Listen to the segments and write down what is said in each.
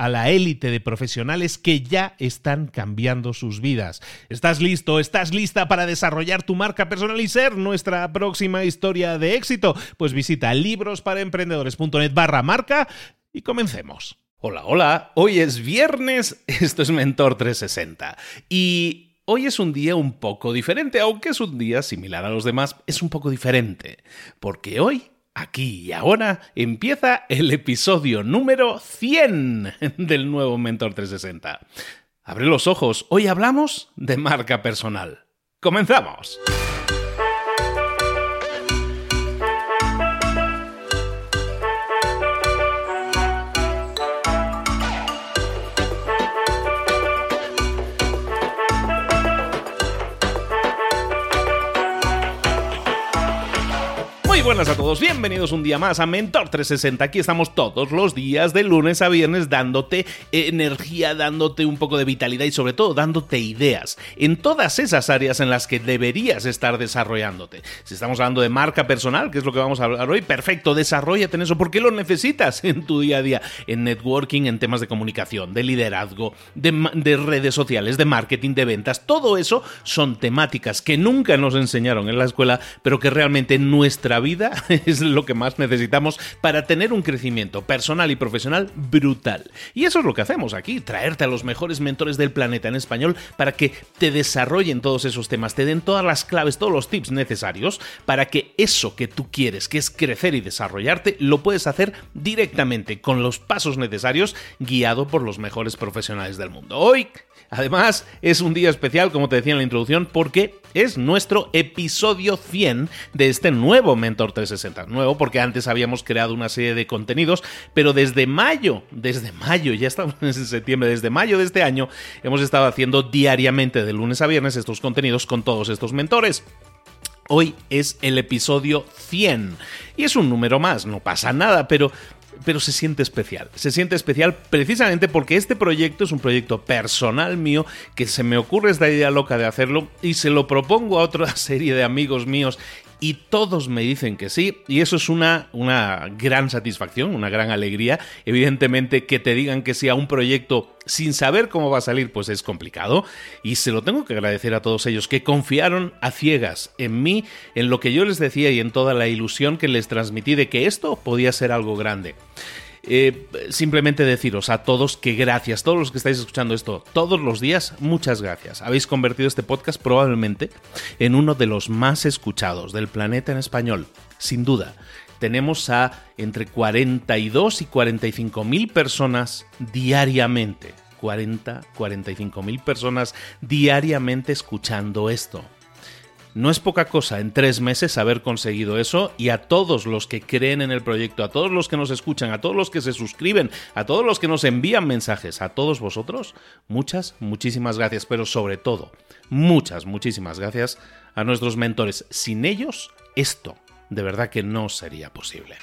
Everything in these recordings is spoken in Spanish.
a la élite de profesionales que ya están cambiando sus vidas. ¿Estás listo? ¿Estás lista para desarrollar tu marca personal y ser nuestra próxima historia de éxito? Pues visita librosparaemprendedores.net barra marca y comencemos. Hola, hola, hoy es viernes, esto es Mentor 360 y... Hoy es un día un poco diferente, aunque es un día similar a los demás, es un poco diferente, porque hoy Aquí y ahora empieza el episodio número 100 del nuevo Mentor 360. Abre los ojos, hoy hablamos de marca personal. ¡Comenzamos! Buenas a todos, bienvenidos un día más a Mentor 360. Aquí estamos todos los días, de lunes a viernes, dándote energía, dándote un poco de vitalidad y sobre todo dándote ideas en todas esas áreas en las que deberías estar desarrollándote. Si estamos hablando de marca personal, que es lo que vamos a hablar hoy, perfecto, desarrollate en eso porque lo necesitas en tu día a día, en networking, en temas de comunicación, de liderazgo, de, de redes sociales, de marketing, de ventas. Todo eso son temáticas que nunca nos enseñaron en la escuela, pero que realmente en nuestra vida es lo que más necesitamos para tener un crecimiento personal y profesional brutal. Y eso es lo que hacemos aquí, traerte a los mejores mentores del planeta en español para que te desarrollen todos esos temas, te den todas las claves, todos los tips necesarios para que eso que tú quieres, que es crecer y desarrollarte, lo puedes hacer directamente con los pasos necesarios guiado por los mejores profesionales del mundo. Hoy Además, es un día especial, como te decía en la introducción, porque es nuestro episodio 100 de este nuevo Mentor 360. Nuevo porque antes habíamos creado una serie de contenidos, pero desde mayo, desde mayo, ya estamos en septiembre, desde mayo de este año, hemos estado haciendo diariamente de lunes a viernes estos contenidos con todos estos mentores. Hoy es el episodio 100 y es un número más, no pasa nada, pero pero se siente especial. Se siente especial precisamente porque este proyecto es un proyecto personal mío que se me ocurre esta idea loca de hacerlo y se lo propongo a otra serie de amigos míos y todos me dicen que sí, y eso es una, una gran satisfacción, una gran alegría. Evidentemente que te digan que sí a un proyecto sin saber cómo va a salir, pues es complicado, y se lo tengo que agradecer a todos ellos que confiaron a ciegas en mí, en lo que yo les decía y en toda la ilusión que les transmití de que esto podía ser algo grande. Eh, simplemente deciros a todos que gracias, todos los que estáis escuchando esto todos los días, muchas gracias. Habéis convertido este podcast probablemente en uno de los más escuchados del planeta en español, sin duda. Tenemos a entre 42 y 45 mil personas diariamente. 40, 45 mil personas diariamente escuchando esto. No es poca cosa en tres meses haber conseguido eso y a todos los que creen en el proyecto, a todos los que nos escuchan, a todos los que se suscriben, a todos los que nos envían mensajes, a todos vosotros, muchas, muchísimas gracias, pero sobre todo, muchas, muchísimas gracias a nuestros mentores. Sin ellos, esto de verdad que no sería posible.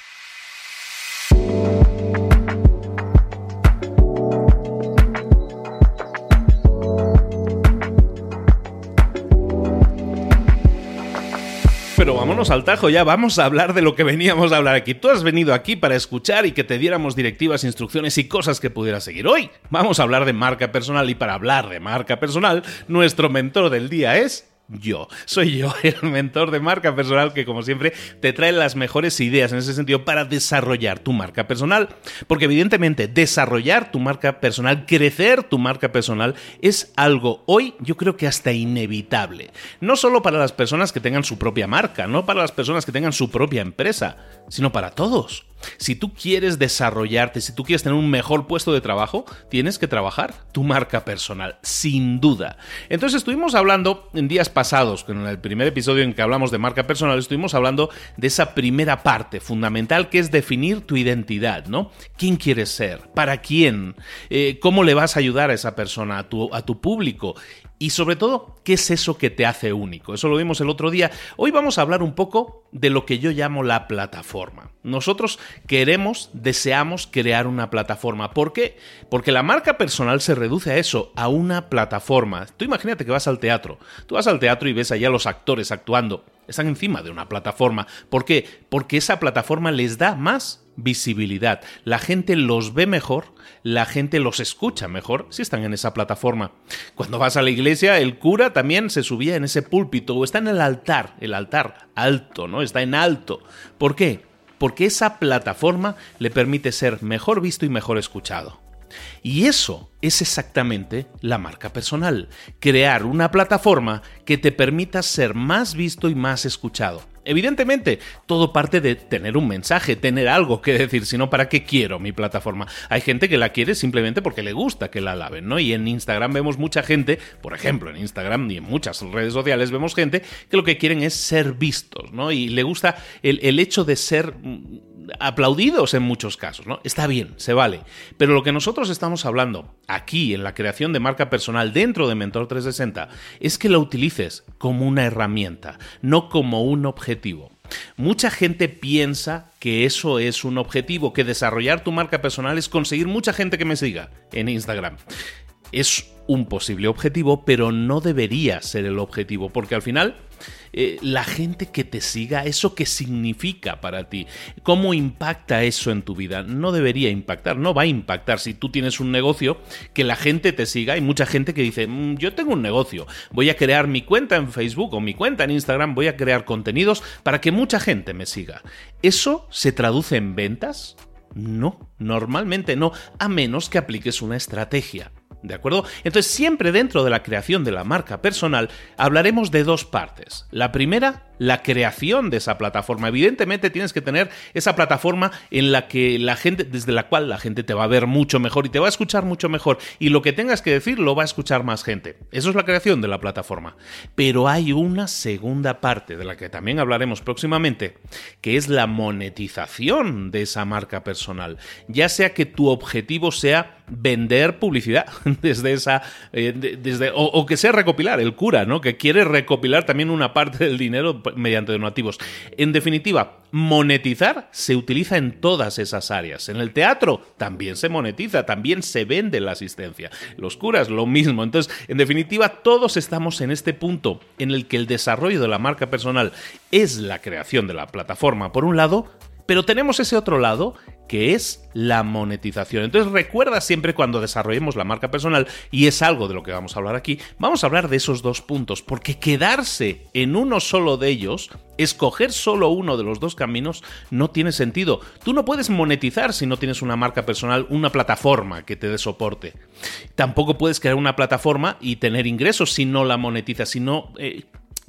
Vámonos al tajo ya, vamos a hablar de lo que veníamos a hablar aquí. Tú has venido aquí para escuchar y que te diéramos directivas, instrucciones y cosas que pudieras seguir. Hoy vamos a hablar de marca personal y para hablar de marca personal, nuestro mentor del día es yo. Soy yo, el mentor de marca personal que, como siempre, te trae las mejores ideas en ese sentido para desarrollar tu marca personal. Porque, evidentemente, desarrollar tu marca personal, crecer tu marca personal, es algo hoy, yo creo que hasta inevitable. No solo para las personas que tengan su propia marca, no para las personas que tengan su propia empresa, sino para todos. Si tú quieres desarrollarte, si tú quieres tener un mejor puesto de trabajo, tienes que trabajar tu marca personal, sin duda. Entonces estuvimos hablando en días pasados, en el primer episodio en que hablamos de marca personal, estuvimos hablando de esa primera parte fundamental que es definir tu identidad, ¿no? ¿Quién quieres ser? ¿Para quién? Eh, ¿Cómo le vas a ayudar a esa persona, a tu, a tu público? Y sobre todo, ¿qué es eso que te hace único? Eso lo vimos el otro día. Hoy vamos a hablar un poco de lo que yo llamo la plataforma. Nosotros queremos, deseamos crear una plataforma. ¿Por qué? Porque la marca personal se reduce a eso, a una plataforma. Tú imagínate que vas al teatro. Tú vas al teatro y ves allá a los actores actuando. Están encima de una plataforma. ¿Por qué? Porque esa plataforma les da más visibilidad. La gente los ve mejor, la gente los escucha mejor si están en esa plataforma. Cuando vas a la iglesia, el cura también se subía en ese púlpito o está en el altar, el altar alto, ¿no? Está en alto. ¿Por qué? Porque esa plataforma le permite ser mejor visto y mejor escuchado. Y eso es exactamente la marca personal, crear una plataforma que te permita ser más visto y más escuchado. Evidentemente, todo parte de tener un mensaje, tener algo que decir, sino para qué quiero mi plataforma. Hay gente que la quiere simplemente porque le gusta que la alaben, ¿no? Y en Instagram vemos mucha gente, por ejemplo, en Instagram y en muchas redes sociales vemos gente que lo que quieren es ser vistos, ¿no? Y le gusta el, el hecho de ser aplaudidos en muchos casos, ¿no? Está bien, se vale. Pero lo que nosotros estamos hablando aquí en la creación de marca personal dentro de Mentor 360 es que la utilices como una herramienta, no como un objetivo. Mucha gente piensa que eso es un objetivo, que desarrollar tu marca personal es conseguir mucha gente que me siga en Instagram. Es un posible objetivo, pero no debería ser el objetivo, porque al final eh, la gente que te siga, eso que significa para ti, cómo impacta eso en tu vida. No debería impactar, no va a impactar si tú tienes un negocio que la gente te siga. Hay mucha gente que dice, mm, yo tengo un negocio, voy a crear mi cuenta en Facebook o mi cuenta en Instagram, voy a crear contenidos para que mucha gente me siga. ¿Eso se traduce en ventas? No, normalmente no, a menos que apliques una estrategia. ¿De acuerdo? Entonces, siempre dentro de la creación de la marca personal hablaremos de dos partes. La primera, la creación de esa plataforma. Evidentemente tienes que tener esa plataforma en la que la gente, desde la cual la gente te va a ver mucho mejor y te va a escuchar mucho mejor. Y lo que tengas que decir lo va a escuchar más gente. Eso es la creación de la plataforma. Pero hay una segunda parte de la que también hablaremos próximamente, que es la monetización de esa marca personal. Ya sea que tu objetivo sea vender publicidad desde esa eh, desde o, que sea recopilar el cura no que quiere recopilar también una parte del dinero mediante donativos. En definitiva monetizar se utiliza en todas esas áreas. En el teatro también se monetiza también se vende la asistencia. Los curas lo mismo. Entonces en definitiva todos estamos en este punto en el que el desarrollo de la marca personal es la creación de la plataforma por un lado pero tenemos ese otro lado que es la monetización. Entonces recuerda siempre cuando desarrollemos la marca personal, y es algo de lo que vamos a hablar aquí, vamos a hablar de esos dos puntos, porque quedarse en uno solo de ellos, escoger solo uno de los dos caminos, no tiene sentido. Tú no puedes monetizar si no tienes una marca personal, una plataforma que te dé soporte. Tampoco puedes crear una plataforma y tener ingresos si no la monetizas, si no... Eh,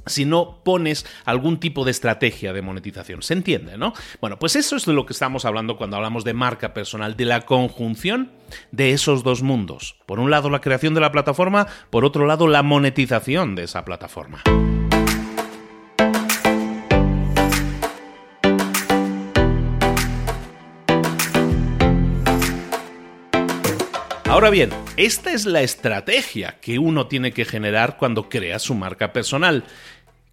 si no pones algún tipo de estrategia de monetización. ¿Se entiende, no? Bueno, pues eso es de lo que estamos hablando cuando hablamos de marca personal, de la conjunción de esos dos mundos. Por un lado, la creación de la plataforma, por otro lado, la monetización de esa plataforma. Ahora bien, esta es la estrategia que uno tiene que generar cuando crea su marca personal.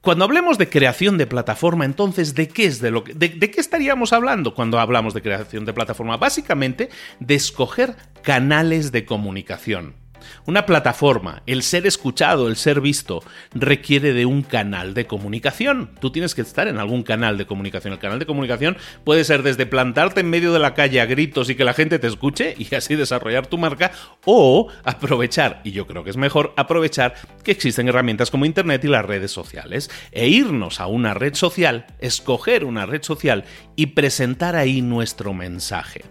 Cuando hablemos de creación de plataforma, entonces, ¿de qué es de lo de, qué estaríamos hablando cuando hablamos de creación de plataforma? Básicamente, de escoger canales de comunicación. Una plataforma, el ser escuchado, el ser visto, requiere de un canal de comunicación. Tú tienes que estar en algún canal de comunicación. El canal de comunicación puede ser desde plantarte en medio de la calle a gritos y que la gente te escuche y así desarrollar tu marca, o aprovechar, y yo creo que es mejor aprovechar que existen herramientas como Internet y las redes sociales, e irnos a una red social, escoger una red social y presentar ahí nuestro mensaje.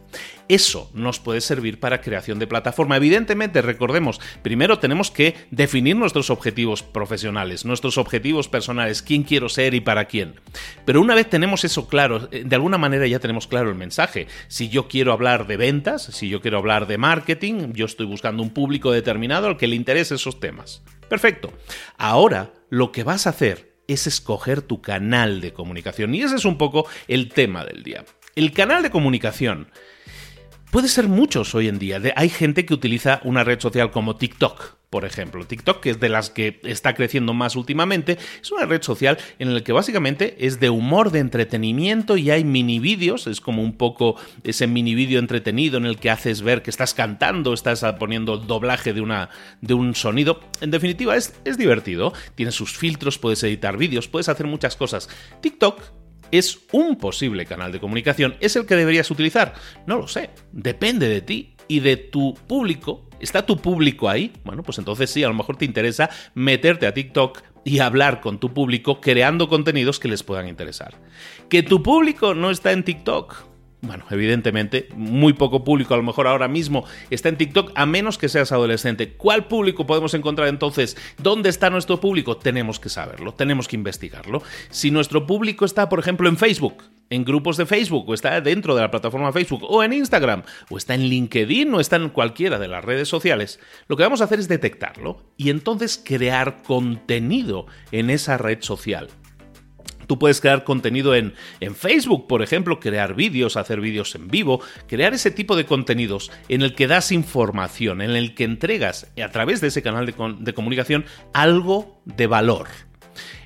Eso nos puede servir para creación de plataforma. Evidentemente, recordemos, primero tenemos que definir nuestros objetivos profesionales, nuestros objetivos personales, quién quiero ser y para quién. Pero una vez tenemos eso claro, eh, de alguna manera ya tenemos claro el mensaje. Si yo quiero hablar de ventas, si yo quiero hablar de marketing, yo estoy buscando un público determinado al que le interese esos temas. Perfecto. Ahora, lo que vas a hacer es escoger tu canal de comunicación. Y ese es un poco el tema del día. El canal de comunicación puede ser muchos hoy en día. Hay gente que utiliza una red social como TikTok, por ejemplo. TikTok, que es de las que está creciendo más últimamente, es una red social en la que básicamente es de humor, de entretenimiento y hay mini vídeos. Es como un poco ese mini vídeo entretenido en el que haces ver que estás cantando, estás poniendo doblaje de, una, de un sonido. En definitiva, es, es divertido. Tiene sus filtros, puedes editar vídeos, puedes hacer muchas cosas. TikTok es un posible canal de comunicación. ¿Es el que deberías utilizar? No lo sé. Depende de ti y de tu público. ¿Está tu público ahí? Bueno, pues entonces sí, a lo mejor te interesa meterte a TikTok y hablar con tu público creando contenidos que les puedan interesar. Que tu público no está en TikTok bueno, evidentemente, muy poco público a lo mejor ahora mismo está en TikTok, a menos que seas adolescente. ¿Cuál público podemos encontrar entonces? ¿Dónde está nuestro público? Tenemos que saberlo, tenemos que investigarlo. Si nuestro público está, por ejemplo, en Facebook, en grupos de Facebook, o está dentro de la plataforma Facebook, o en Instagram, o está en LinkedIn, o está en cualquiera de las redes sociales, lo que vamos a hacer es detectarlo y entonces crear contenido en esa red social. Tú puedes crear contenido en, en, Facebook, por ejemplo, crear vídeos, hacer vídeos en vivo, crear ese tipo de contenidos en el que das información, en el que entregas a través de ese canal de, de comunicación algo de valor.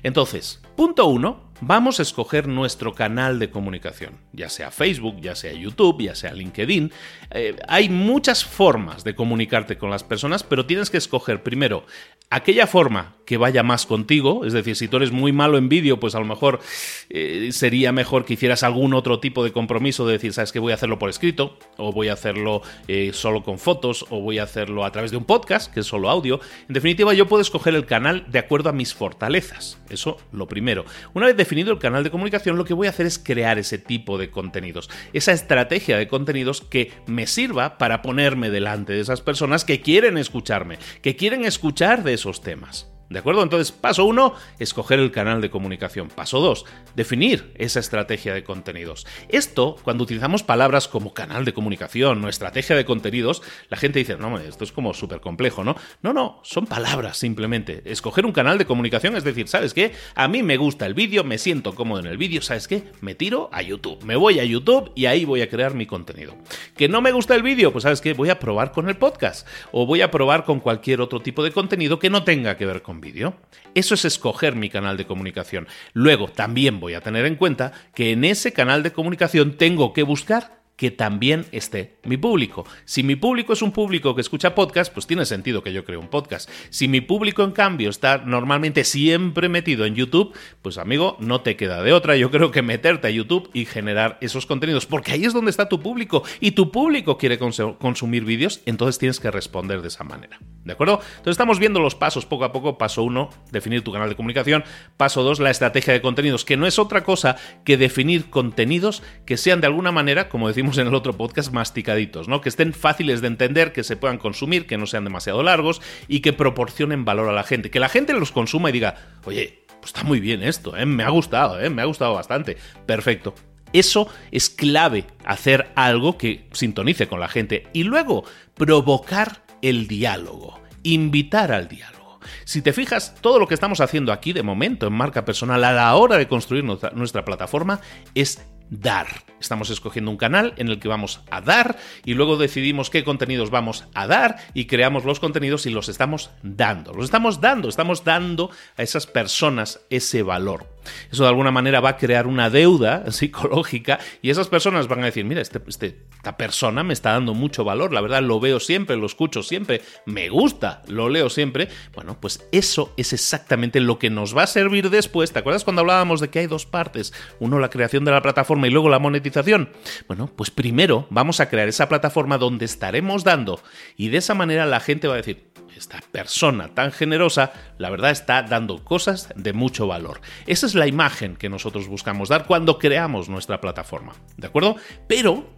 Entonces, punto uno, vamos a escoger nuestro canal de comunicación, ya sea Facebook, ya sea YouTube, ya sea LinkedIn. Eh, hay muchas formas de comunicarte con las personas, pero tienes que escoger primero aquella forma que vaya más contigo, es decir, si tú eres muy malo en vídeo, pues a lo mejor eh, sería mejor que hicieras algún otro tipo de compromiso de decir, sabes que voy a hacerlo por escrito, o voy a hacerlo eh, solo con fotos, o voy a hacerlo a través de un podcast, que es solo audio. En definitiva, yo puedo escoger el canal de acuerdo a mis fortalezas. Eso lo primero. Una vez definido el canal de comunicación, lo que voy a hacer es crear ese tipo de contenidos, esa estrategia de contenidos que me sirva para ponerme delante de esas personas que quieren escucharme, que quieren escuchar de esos temas. ¿De acuerdo? Entonces, paso uno, escoger el canal de comunicación. Paso dos, definir esa estrategia de contenidos. Esto, cuando utilizamos palabras como canal de comunicación o estrategia de contenidos, la gente dice, no, esto es como súper complejo, ¿no? No, no, son palabras simplemente. Escoger un canal de comunicación es decir, ¿sabes qué? A mí me gusta el vídeo, me siento cómodo en el vídeo, ¿sabes qué? Me tiro a YouTube. Me voy a YouTube y ahí voy a crear mi contenido. ¿Que no me gusta el vídeo? Pues ¿sabes qué? Voy a probar con el podcast o voy a probar con cualquier otro tipo de contenido que no tenga que ver con vídeo. Eso es escoger mi canal de comunicación. Luego, también voy a tener en cuenta que en ese canal de comunicación tengo que buscar que también esté mi público. Si mi público es un público que escucha podcast, pues tiene sentido que yo cree un podcast. Si mi público, en cambio, está normalmente siempre metido en YouTube, pues amigo, no te queda de otra. Yo creo que meterte a YouTube y generar esos contenidos, porque ahí es donde está tu público y tu público quiere consumir vídeos, entonces tienes que responder de esa manera. ¿De acuerdo? Entonces estamos viendo los pasos poco a poco. Paso uno, definir tu canal de comunicación. Paso dos, la estrategia de contenidos, que no es otra cosa que definir contenidos que sean de alguna manera, como decimos en el otro podcast, masticaditos, ¿no? Que estén fáciles de entender, que se puedan consumir, que no sean demasiado largos y que proporcionen valor a la gente. Que la gente los consuma y diga, oye, pues está muy bien esto, ¿eh? me ha gustado, ¿eh? me ha gustado bastante. Perfecto. Eso es clave, hacer algo que sintonice con la gente y luego provocar el diálogo, invitar al diálogo. Si te fijas, todo lo que estamos haciendo aquí de momento en marca personal a la hora de construir nuestra, nuestra plataforma es dar. Estamos escogiendo un canal en el que vamos a dar y luego decidimos qué contenidos vamos a dar y creamos los contenidos y los estamos dando. Los estamos dando, estamos dando a esas personas ese valor. Eso de alguna manera va a crear una deuda psicológica y esas personas van a decir, mira, este, este, esta persona me está dando mucho valor, la verdad lo veo siempre, lo escucho siempre, me gusta, lo leo siempre. Bueno, pues eso es exactamente lo que nos va a servir después. ¿Te acuerdas cuando hablábamos de que hay dos partes? Uno, la creación de la plataforma y luego la monetización. Bueno, pues primero vamos a crear esa plataforma donde estaremos dando y de esa manera la gente va a decir, esta persona tan generosa, la verdad está dando cosas de mucho valor. Esa es la imagen que nosotros buscamos dar cuando creamos nuestra plataforma. ¿De acuerdo? Pero,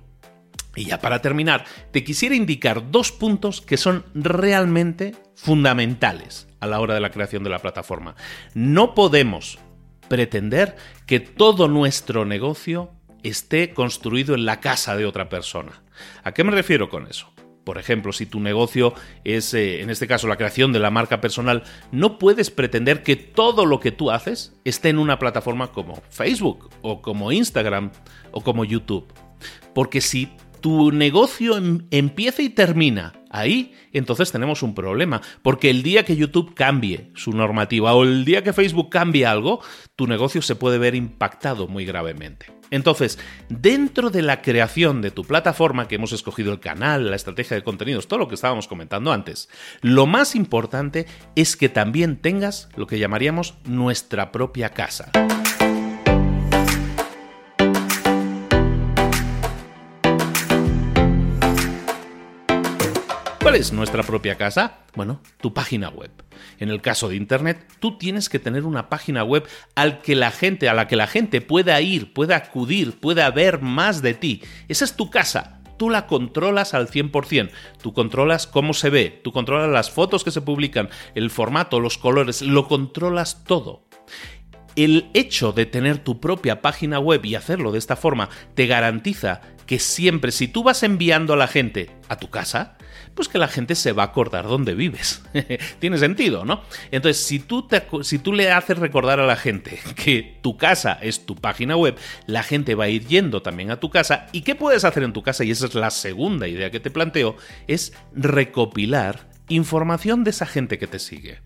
y ya para terminar, te quisiera indicar dos puntos que son realmente fundamentales a la hora de la creación de la plataforma. No podemos pretender que todo nuestro negocio esté construido en la casa de otra persona. ¿A qué me refiero con eso? Por ejemplo, si tu negocio es, eh, en este caso, la creación de la marca personal, no puedes pretender que todo lo que tú haces esté en una plataforma como Facebook o como Instagram o como YouTube. Porque si tu negocio em, empieza y termina ahí, entonces tenemos un problema. Porque el día que YouTube cambie su normativa o el día que Facebook cambie algo, tu negocio se puede ver impactado muy gravemente. Entonces, dentro de la creación de tu plataforma, que hemos escogido el canal, la estrategia de contenidos, todo lo que estábamos comentando antes, lo más importante es que también tengas lo que llamaríamos nuestra propia casa. ¿Cuál es nuestra propia casa? Bueno, tu página web. En el caso de Internet, tú tienes que tener una página web al que la gente, a la que la gente pueda ir, pueda acudir, pueda ver más de ti. Esa es tu casa. Tú la controlas al 100%. Tú controlas cómo se ve, tú controlas las fotos que se publican, el formato, los colores, lo controlas todo el hecho de tener tu propia página web y hacerlo de esta forma te garantiza que siempre si tú vas enviando a la gente a tu casa, pues que la gente se va a acordar dónde vives. Tiene sentido, ¿no? Entonces, si tú, le haces recordar a la gente que tu casa es tu página web, la gente va a ir yendo también a tu casa. ¿Y qué puedes hacer en tu casa? Y esa es la segunda idea que te planteo, es recopilar información de esa gente que te sigue.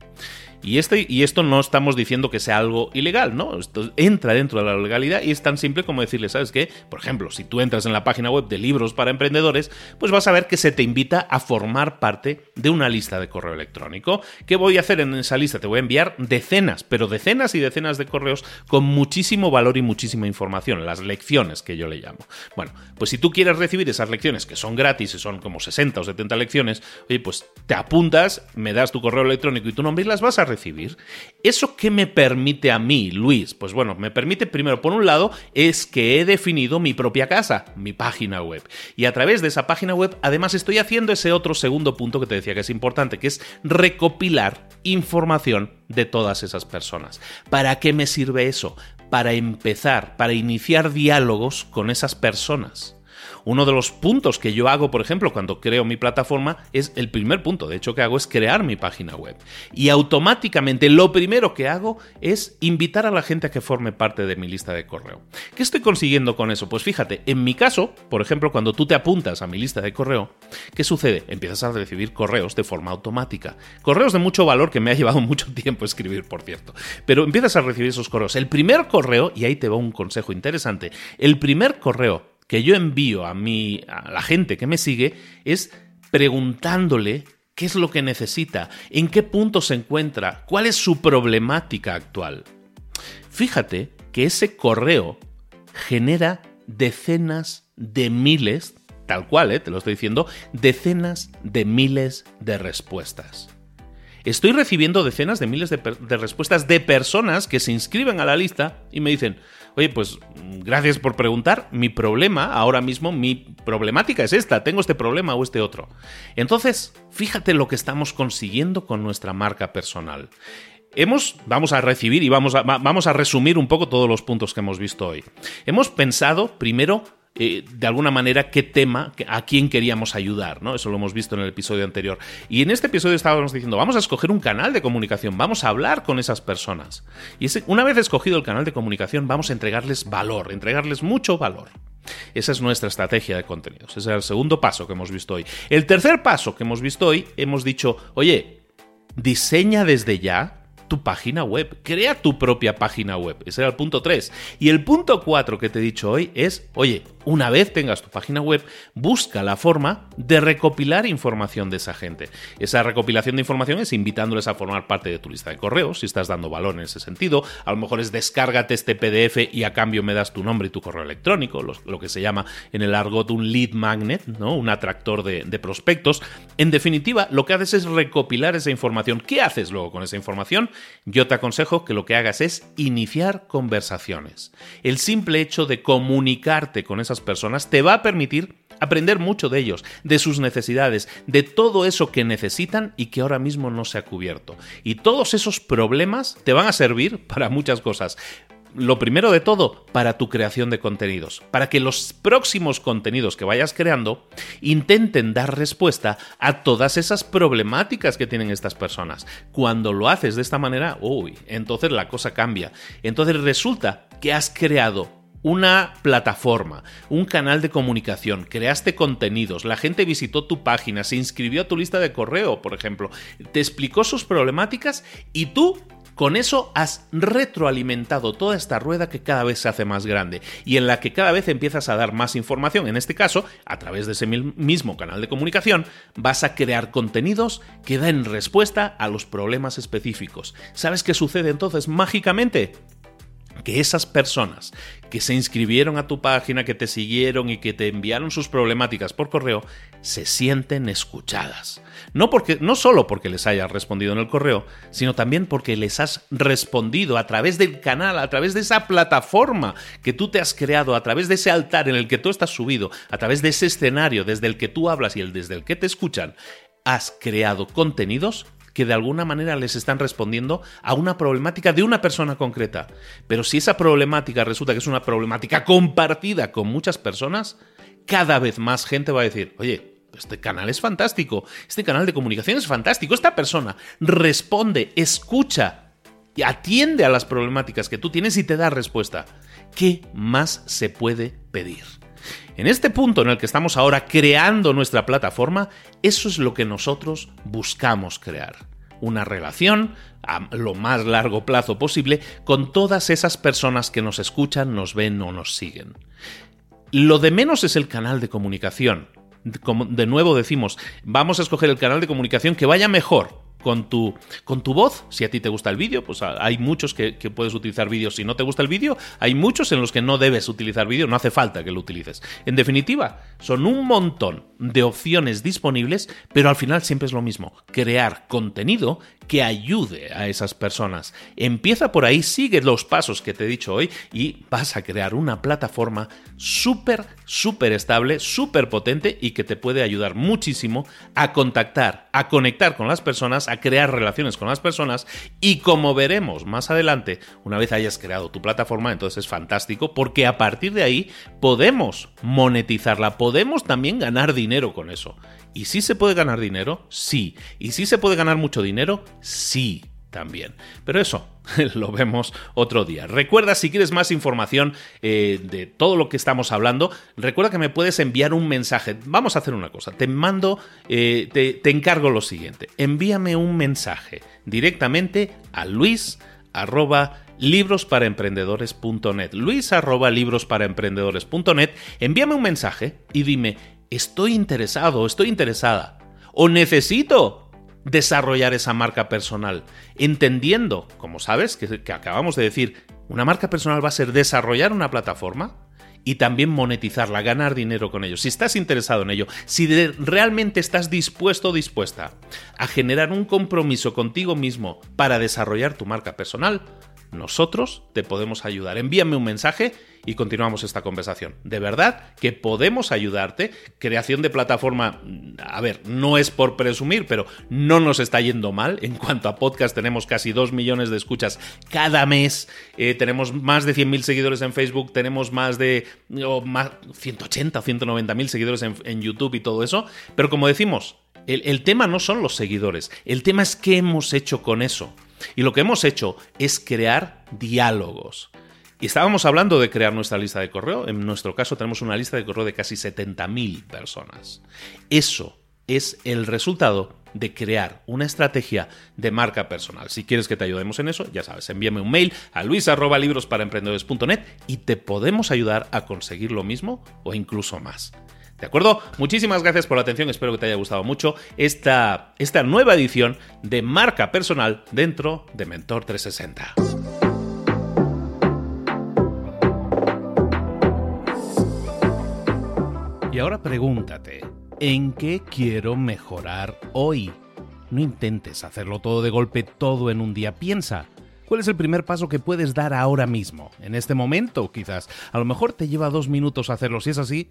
Y, este, y esto no estamos diciendo que sea algo ilegal, ¿no? Esto entra dentro de la legalidad y es tan simple como decirle, ¿sabes qué? Por ejemplo, si tú entras en la página web de libros para emprendedores, pues vas a ver que se te invita a formar parte de una lista de correo electrónico. ¿Qué voy a hacer en esa lista? Te voy a enviar decenas, pero decenas y decenas de correos con muchísimo valor y muchísima información, las lecciones que yo le llamo. Bueno, pues si tú quieres recibir esas lecciones que son gratis y son como 60 o 70 lecciones, oye, pues te apuntas, me das tu correo electrónico y tu nombre las vas a recibir. ¿Eso qué me permite a mí, Luis? Pues bueno, me permite primero, por un lado, es que he definido mi propia casa, mi página web. Y a través de esa página web, además estoy haciendo ese otro segundo punto que te decía que es importante, que es recopilar información de todas esas personas. ¿Para qué me sirve eso? Para empezar, para iniciar diálogos con esas personas. Uno de los puntos que yo hago, por ejemplo, cuando creo mi plataforma, es el primer punto, de hecho, que hago es crear mi página web. Y automáticamente lo primero que hago es invitar a la gente a que forme parte de mi lista de correo. ¿Qué estoy consiguiendo con eso? Pues fíjate, en mi caso, por ejemplo, cuando tú te apuntas a mi lista de correo, ¿qué sucede? Empiezas a recibir correos de forma automática. Correos de mucho valor que me ha llevado mucho tiempo escribir, por cierto. Pero empiezas a recibir esos correos. El primer correo, y ahí te va un consejo interesante, el primer correo que yo envío a mí, a la gente que me sigue, es preguntándole qué es lo que necesita, en qué punto se encuentra, cuál es su problemática actual. Fíjate que ese correo genera decenas de miles, tal cual, ¿eh? te lo estoy diciendo, decenas de miles de respuestas. Estoy recibiendo decenas de miles de, de respuestas de personas que se inscriben a la lista y me dicen, oye, pues gracias por preguntar, mi problema, ahora mismo mi problemática es esta, tengo este problema o este otro. Entonces, fíjate lo que estamos consiguiendo con nuestra marca personal. Hemos, vamos a recibir y vamos a, vamos a resumir un poco todos los puntos que hemos visto hoy. Hemos pensado primero de alguna manera qué tema, a quién queríamos ayudar, ¿no? Eso lo hemos visto en el episodio anterior. Y en este episodio estábamos diciendo, vamos a escoger un canal de comunicación, vamos a hablar con esas personas. Y una vez escogido el canal de comunicación, vamos a entregarles valor, entregarles mucho valor. Esa es nuestra estrategia de contenidos. Ese es el segundo paso que hemos visto hoy. El tercer paso que hemos visto hoy, hemos dicho, oye, diseña desde ya tu página web. Crea tu propia página web. Ese era el punto 3. Y el punto 4 que te he dicho hoy es, oye, una vez tengas tu página web, busca la forma de recopilar información de esa gente. Esa recopilación de información es invitándoles a formar parte de tu lista de correos, si estás dando valor en ese sentido. A lo mejor es descárgate este PDF y a cambio me das tu nombre y tu correo electrónico, lo, que se llama en el argot un lead magnet, ¿no? un atractor de, de prospectos. En definitiva, lo que haces es recopilar esa información. ¿Qué haces luego con esa información? Yo te aconsejo que lo que hagas es iniciar conversaciones. El simple hecho de comunicarte con esas personas te va a permitir aprender mucho de ellos, de sus necesidades, de todo eso que necesitan y que ahora mismo no se ha cubierto. Y todos esos problemas te van a servir para muchas cosas lo primero de todo, para tu creación de contenidos, para que los próximos contenidos que vayas creando intenten dar respuesta a todas esas problemáticas que tienen estas personas. Cuando lo haces de esta manera, uy, entonces la cosa cambia. Entonces resulta que has creado una plataforma, un canal de comunicación, creaste contenidos, la gente visitó tu página, se inscribió a tu lista de correo, por ejemplo, te explicó sus problemáticas y tú con eso has retroalimentado toda esta rueda que cada vez se hace más grande y en la que cada vez empiezas a dar más información. En este caso, a través de ese mismo canal de comunicación, vas a crear contenidos que den respuesta a los problemas específicos. ¿Sabes qué sucede entonces mágicamente? Que esas personas que se inscribieron a tu página, que te siguieron y que te enviaron sus problemáticas por correo, se sienten escuchadas. No, porque, no solo porque les hayas respondido en el correo, sino también porque les has respondido a través del canal, a través de esa plataforma que tú te has creado, a través de ese altar en el que tú estás subido, a través de ese escenario desde el que tú hablas y el desde el que te escuchan, has creado contenidos que de alguna manera les están respondiendo a una problemática de una persona concreta. Pero si esa problemática resulta que es una problemática compartida con muchas personas, cada vez más gente va a decir, oye, este canal es fantástico, este canal de comunicación es fantástico, esta persona responde, escucha y atiende a las problemáticas que tú tienes y te da respuesta. ¿Qué más se puede pedir? En este punto en el que estamos ahora creando nuestra plataforma, eso es lo que nosotros buscamos crear. Una relación a lo más largo plazo posible con todas esas personas que nos escuchan, nos ven o nos siguen. Lo de menos es el canal de comunicación. Como de nuevo decimos, vamos a escoger el canal de comunicación que vaya mejor con tu, con tu voz. Si a ti te gusta el vídeo, pues hay muchos que, puedes utilizar vídeo. Si no te gusta el vídeo, hay muchos en los que no debes utilizar vídeo, no hace falta que lo utilices. En definitiva, son un montón de opciones disponibles, pero al final siempre es lo mismo, crear contenido que ayude a esas personas. Empieza por ahí, sigue los pasos que te he dicho hoy y vas a crear una plataforma súper, súper estable, súper potente y que te puede ayudar muchísimo a contactar, a conectar con las personas, a crear relaciones con las personas y como veremos más adelante, una vez hayas creado tu plataforma, entonces es fantástico porque a partir de ahí podemos monetizarla, podemos también ganar dinero con eso. ¿Y si se puede ganar dinero? Sí. ¿Y si se puede ganar mucho dinero? Sí también. Pero eso lo vemos otro día. Recuerda, si quieres más información eh, de todo lo que estamos hablando, recuerda que me puedes enviar un mensaje. Vamos a hacer una cosa. Te mando, eh, te, encargo lo siguiente. Envíame un mensaje directamente a luis arroba librosparaemprendedores.net luis arroba librosparaemprendedores.net envíame un mensaje y dime estoy interesado, estoy interesada, o necesito desarrollar esa marca personal, entendiendo, como sabes, que, acabamos de decir, una marca personal va a ser desarrollar una plataforma y también monetizarla, ganar dinero con ello. Si estás interesado en ello, si realmente estás dispuesto o dispuesta a generar un compromiso contigo mismo para desarrollar tu marca personal, nosotros te podemos ayudar. Envíame un mensaje y continuamos esta conversación. De verdad que podemos ayudarte. Creación de plataforma, a ver, no es por presumir, pero no nos está yendo mal. En cuanto a podcast, tenemos casi 2 millones de escuchas cada mes. Eh, tenemos más de 100.000 seguidores en Facebook. Tenemos más de más, 180 o 190 mil seguidores en, YouTube y todo eso. Pero como decimos, el tema no son los seguidores. El tema es qué hemos hecho con eso. Y lo que hemos hecho es crear diálogos. Y estábamos hablando de crear nuestra lista de correo. En nuestro caso tenemos una lista de correo de casi 70.000 personas. Eso es el resultado de crear una estrategia de marca personal. Si quieres que te ayudemos en eso, ya sabes, envíame un mail a luis@librosparaemprendedores.net y te podemos ayudar a conseguir lo mismo o incluso más. ¿De acuerdo? Muchísimas gracias por la atención, espero que te haya gustado mucho esta, esta nueva edición de marca personal dentro de Mentor 360. Y ahora pregúntate, ¿en qué quiero mejorar hoy? No intentes hacerlo todo de golpe, todo en un día. Piensa, ¿Cuál es el primer paso que puedes dar ahora mismo? En este momento, quizás. A lo mejor te lleva dos minutos hacerlo. Si es así,